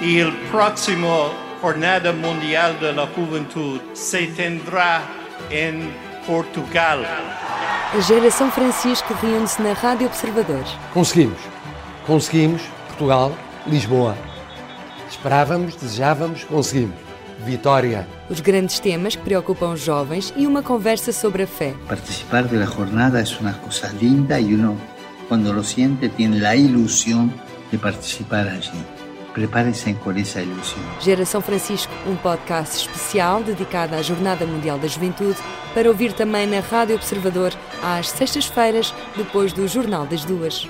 y el próximo Jornada Mundial de la Juventud se tendrá en Portugal. A geração Francisco reúne-se na Rádio Observador. Conseguimos. Conseguimos. Portugal, Lisboa. Esperávamos, desejávamos, conseguimos. Vitória. Os grandes temas que preocupam os jovens e uma conversa sobre a fé. Participar de la jornada es una cosa linda y uno cuando lo siente tiene la ilusión de participar allí. Prepare-se com essa ilusão. Geração Francisco, um podcast especial dedicado à Jornada Mundial da Juventude, para ouvir também na Rádio Observador às sextas-feiras, depois do Jornal das Duas.